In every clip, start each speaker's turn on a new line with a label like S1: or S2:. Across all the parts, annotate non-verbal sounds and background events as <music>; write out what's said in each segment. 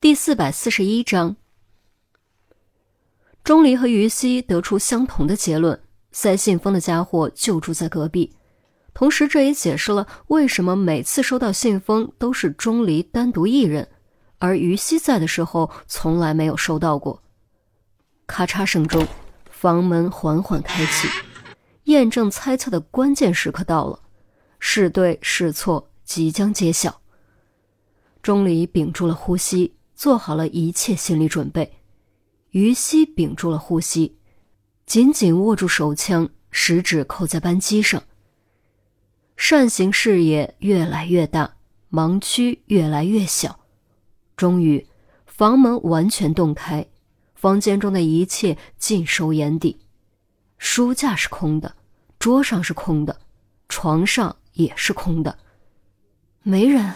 S1: 第四百四十一章，钟离和于西得出相同的结论：塞信封的家伙就住在隔壁。同时，这也解释了为什么每次收到信封都是钟离单独一人，而于西在的时候从来没有收到过。咔嚓声中，房门缓缓开启，验证猜测的关键时刻到了，是对是错即将揭晓。钟离屏住了呼吸。做好了一切心理准备，于西屏住了呼吸，紧紧握住手枪，食指扣在扳机上。扇形视野越来越大，盲区越来越小，终于，房门完全洞开，房间中的一切尽收眼底。书架是空的，桌上是空的，床上也是空的，没人。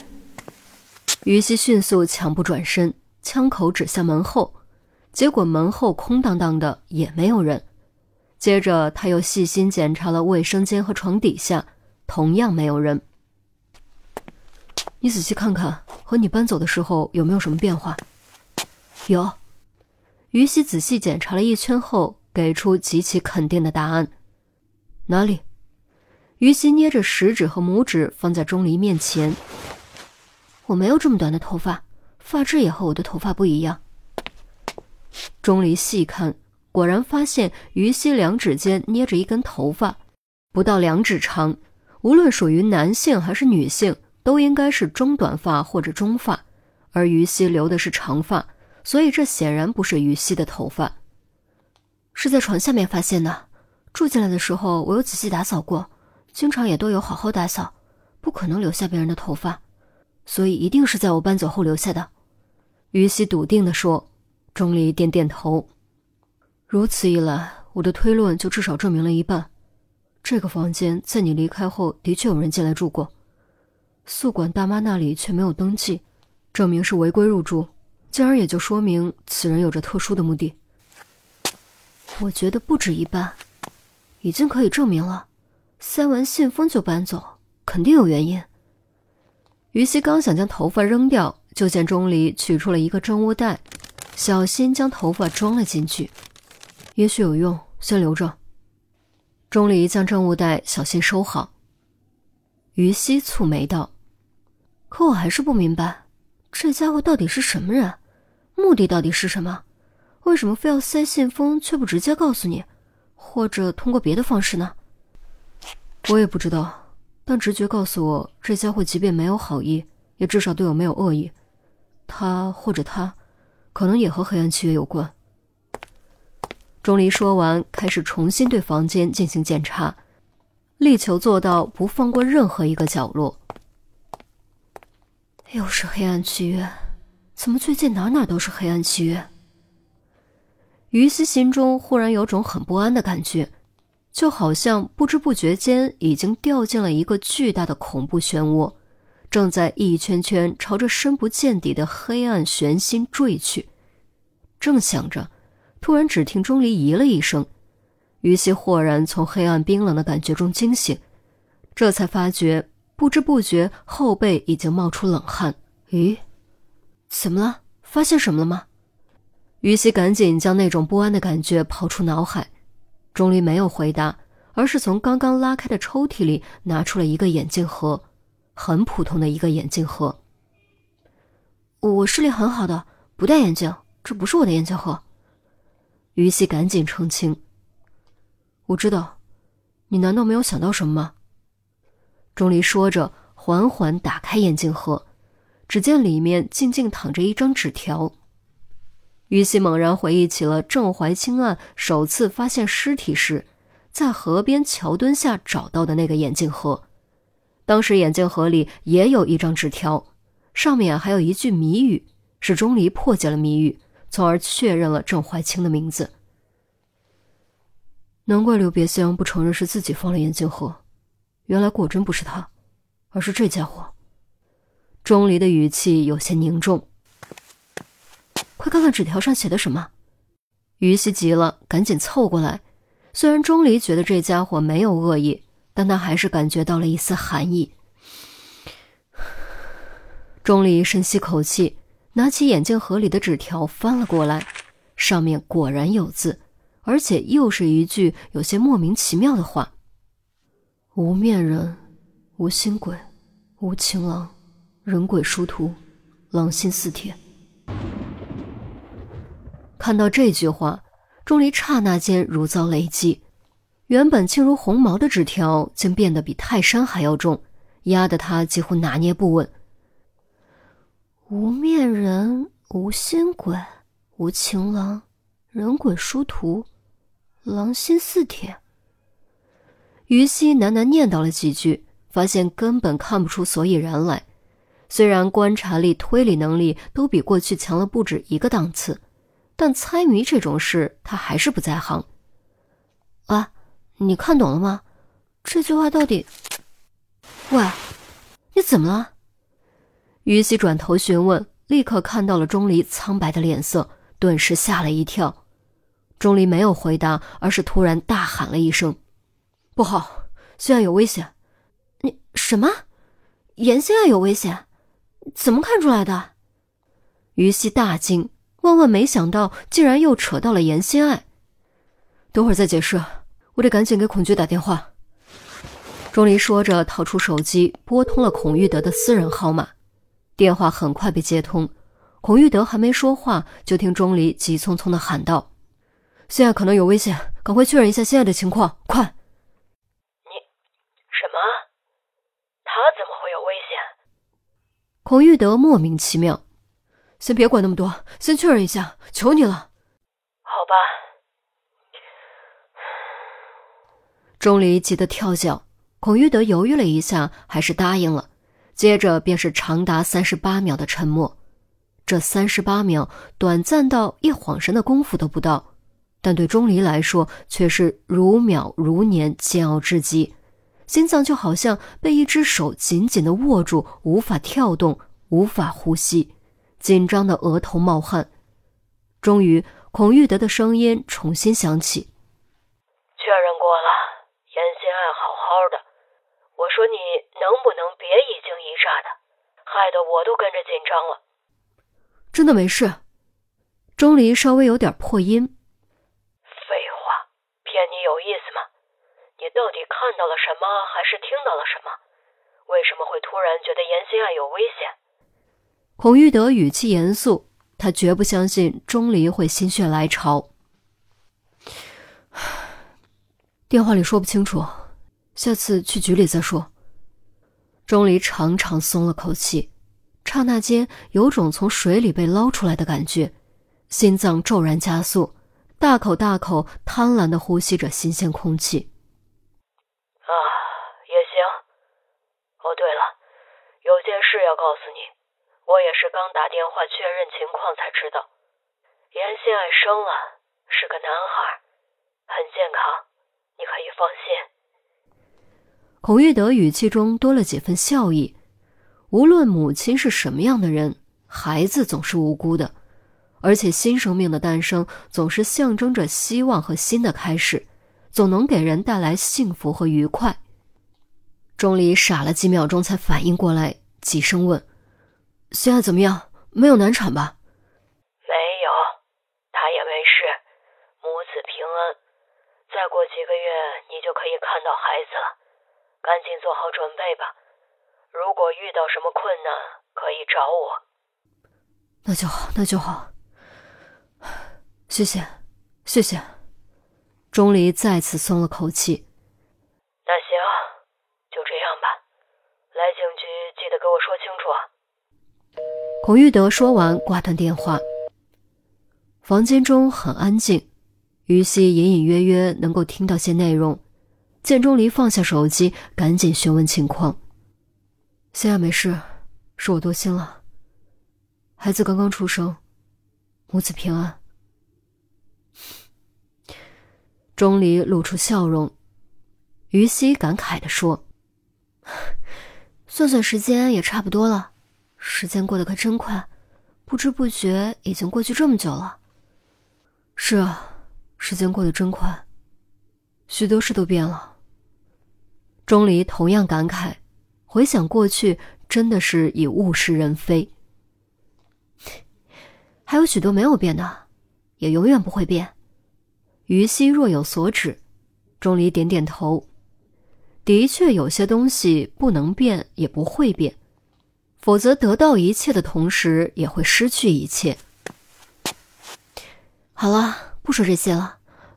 S1: 于西迅速抢步转身，枪口指向门后，结果门后空荡荡的，也没有人。接着他又细心检查了卫生间和床底下，同样没有人。你仔细看看，和你搬走的时候有没有什么变化？有。于西仔细检查了一圈后，给出极其肯定的答案。哪里？于西捏着食指和拇指放在钟离面前。我没有这么短的头发，发质也和我的头发不一样。钟离细看，果然发现于西两指间捏着一根头发，不到两指长，无论属于男性还是女性，都应该是中短发或者中发，而于西留的是长发，所以这显然不是于西的头发。是在床下面发现的，住进来的时候我有仔细打扫过，经常也都有好好打扫，不可能留下别人的头发。所以一定是在我搬走后留下的，于西笃定地说。钟离点点头。如此一来，我的推论就至少证明了一半。这个房间在你离开后的确有人进来住过，宿管大妈那里却没有登记，证明是违规入住，进而也就说明此人有着特殊的目的。我觉得不止一半，已经可以证明了。塞完信封就搬走，肯定有原因。于西刚想将头发扔掉，就见钟离取出了一个证物袋，小心将头发装了进去。也许有用，先留着。钟离将证物袋小心收好。于西蹙眉道：“可我还是不明白，这家伙到底是什么人？目的到底是什么？为什么非要塞信封，却不直接告诉你？或者通过别的方式呢？”我也不知道。但直觉告诉我，这家伙即便没有好意，也至少对我没有恶意。他或者他，可能也和黑暗契约有关。钟离说完，开始重新对房间进行检查，力求做到不放过任何一个角落。又是黑暗契约，怎么最近哪哪都是黑暗契约？于西心中忽然有种很不安的感觉。就好像不知不觉间已经掉进了一个巨大的恐怖漩涡，正在一圈圈朝着深不见底的黑暗悬心坠去。正想着，突然只听钟离咦了一声，于西豁然从黑暗冰冷的感觉中惊醒，这才发觉不知不觉后背已经冒出冷汗。咦，怎么了？发现什么了吗？于西赶紧将那种不安的感觉抛出脑海。钟离没有回答，而是从刚刚拉开的抽屉里拿出了一个眼镜盒，很普通的一个眼镜盒。我视力很好的，不戴眼镜，这不是我的眼镜盒。于西赶紧澄清：“我知道，你难道没有想到什么吗？”钟离说着，缓缓打开眼镜盒，只见里面静静躺着一张纸条。于西猛然回忆起了郑怀清案首次发现尸体时，在河边桥墩下找到的那个眼镜盒。当时眼镜盒里也有一张纸条，上面还有一句谜语，是钟离破解了谜语，从而确认了郑怀清的名字。难怪刘别香不承认是自己放了眼镜盒，原来果真不是他，而是这家伙。钟离的语气有些凝重。快看看纸条上写的什么！于西急了，赶紧凑过来。虽然钟离觉得这家伙没有恶意，但他还是感觉到了一丝寒意。钟离深吸口气，拿起眼镜盒里的纸条翻了过来，上面果然有字，而且又是一句有些莫名其妙的话：“无面人，无心鬼，无情郎，人鬼殊途，狼心似铁。”看到这句话，钟离刹那间如遭雷击，原本轻如鸿毛的纸条竟变得比泰山还要重，压得他几乎拿捏不稳。无面人，无心鬼，无情郎，人鬼殊途，狼心似铁。于西喃喃念叨了几句，发现根本看不出所以然来。虽然观察力、推理能力都比过去强了不止一个档次，但猜谜这种事他还是不在行。啊，你看懂了吗？这句话到底？喂，你怎么了？于西转头询问，立刻看到了钟离苍白的脸色，顿时吓了一跳。钟离没有回答，而是突然大喊了一声：“不好，现在有危险！”“你什么？严心爱有危险？怎么看出来的？”于西大惊，万万没想到，竟然又扯到了严心爱。等会儿再解释，我得赶紧给孔局打电话。钟离说着，掏出手机，拨通了孔玉德的私人号码。电话很快被接通，孔玉德还没说话，就听钟离急匆匆的喊道：“现在可能有危险，赶快确认一下现在的情况，快！”“
S2: 你什么？他怎么会有危险？”
S1: 孔玉德莫名其妙。“先别管那么多，先确认一下，求你了。”“
S2: 好吧。”
S1: 钟离急得跳脚，孔玉德犹豫了一下，还是答应了。接着便是长达三十八秒的沉默，这三十八秒短暂到一晃神的功夫都不到，但对钟离来说却是如秒如年，煎熬至极，心脏就好像被一只手紧紧的握住，无法跳动，无法呼吸，紧张的额头冒汗。终于，孔玉德的声音重新响起：“
S2: 确认过了，严心爱好好的。”我说你能不能别一惊一乍的，害得我都跟着紧张了。
S1: 真的没事。钟离稍微有点破音。
S2: 废话，骗你有意思吗？你到底看到了什么，还是听到了什么？为什么会突然觉得严心爱有危险？
S1: 孔玉德语气严肃，他绝不相信钟离会心血来潮。<sighs> 电话里说不清楚。下次去局里再说。钟离长长松了口气，刹那间有种从水里被捞出来的感觉，心脏骤然加速，大口大口贪婪的呼吸着新鲜空气。
S2: 啊，也行。哦，对了，有件事要告诉你，我也是刚打电话确认情况才知道，严心爱生了，是个男孩，很健康，你可以放心。
S1: 孔玉德语气中多了几分笑意。无论母亲是什么样的人，孩子总是无辜的，而且新生命的诞生总是象征着希望和新的开始，总能给人带来幸福和愉快。钟离傻了几秒钟才反应过来，急声问：“现在怎么样？没有难产吧？”“
S2: 没有，他也没事，母子平安。再过几个月，你就可以看到孩子了。”赶紧做好准备吧，如果遇到什么困难，可以找我。
S1: 那就好，那就好。谢谢，谢谢。钟离再次松了口气。
S2: 那行，就这样吧。来警局记得给我说清楚。
S1: 孔玉德说完，挂断电话。房间中很安静，于西隐隐约约能够听到些内容。见钟离放下手机，赶紧询问情况。现在没事，是我多心了。孩子刚刚出生，母子平安。钟离露出笑容，于西感慨的说：“ <laughs> 算算时间也差不多了，时间过得可真快，不知不觉已经过去这么久了。”是啊，时间过得真快，许多事都变了。钟离同样感慨，回想过去，真的是已物是人非。还有许多没有变的，也永远不会变。于西若有所指，钟离点点头。的确，有些东西不能变，也不会变，否则得到一切的同时，也会失去一切。好了，不说这些了，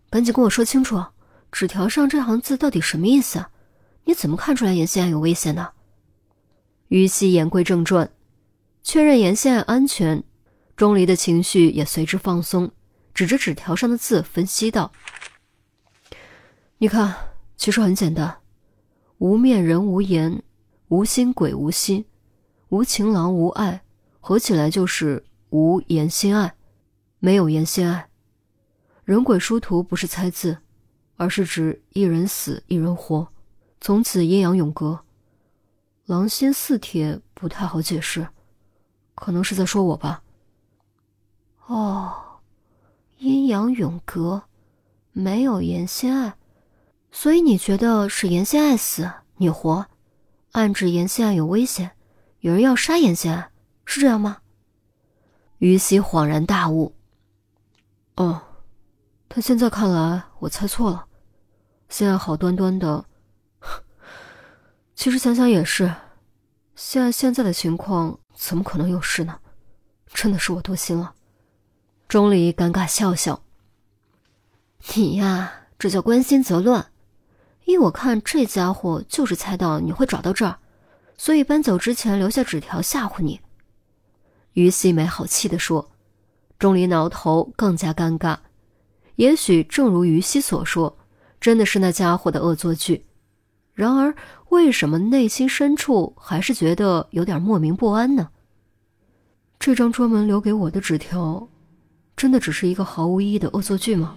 S1: 赶紧跟我说清楚，纸条上这行字到底什么意思？你怎么看出来严心爱有危险的？于西言归正传，确认严心爱安全，钟离的情绪也随之放松，指着纸条上的字分析道：“你看，其实很简单。”无面人无言，无心鬼无心，无情郎无爱，合起来就是无言心爱，没有言心爱。人鬼殊途不是猜字，而是指一人死一人活，从此阴阳永隔。狼心似铁不太好解释，可能是在说我吧。哦，阴阳永隔，没有言心爱。所以你觉得是言心爱死，你活，暗指言心爱有危险，有人要杀严心爱，是这样吗？于西恍然大悟。哦，但现在看来我猜错了，现在好端端的。<laughs> 其实想想也是，现在现在的情况怎么可能有事呢？真的是我多心了。钟离尴尬笑笑。你呀，这叫关心则乱。依我看，这家伙就是猜到你会找到这儿，所以搬走之前留下纸条吓唬你。”于西没好气地说。钟离挠头，更加尴尬。也许正如于西所说，真的是那家伙的恶作剧。然而，为什么内心深处还是觉得有点莫名不安呢？这张专门留给我的纸条，真的只是一个毫无意义的恶作剧吗？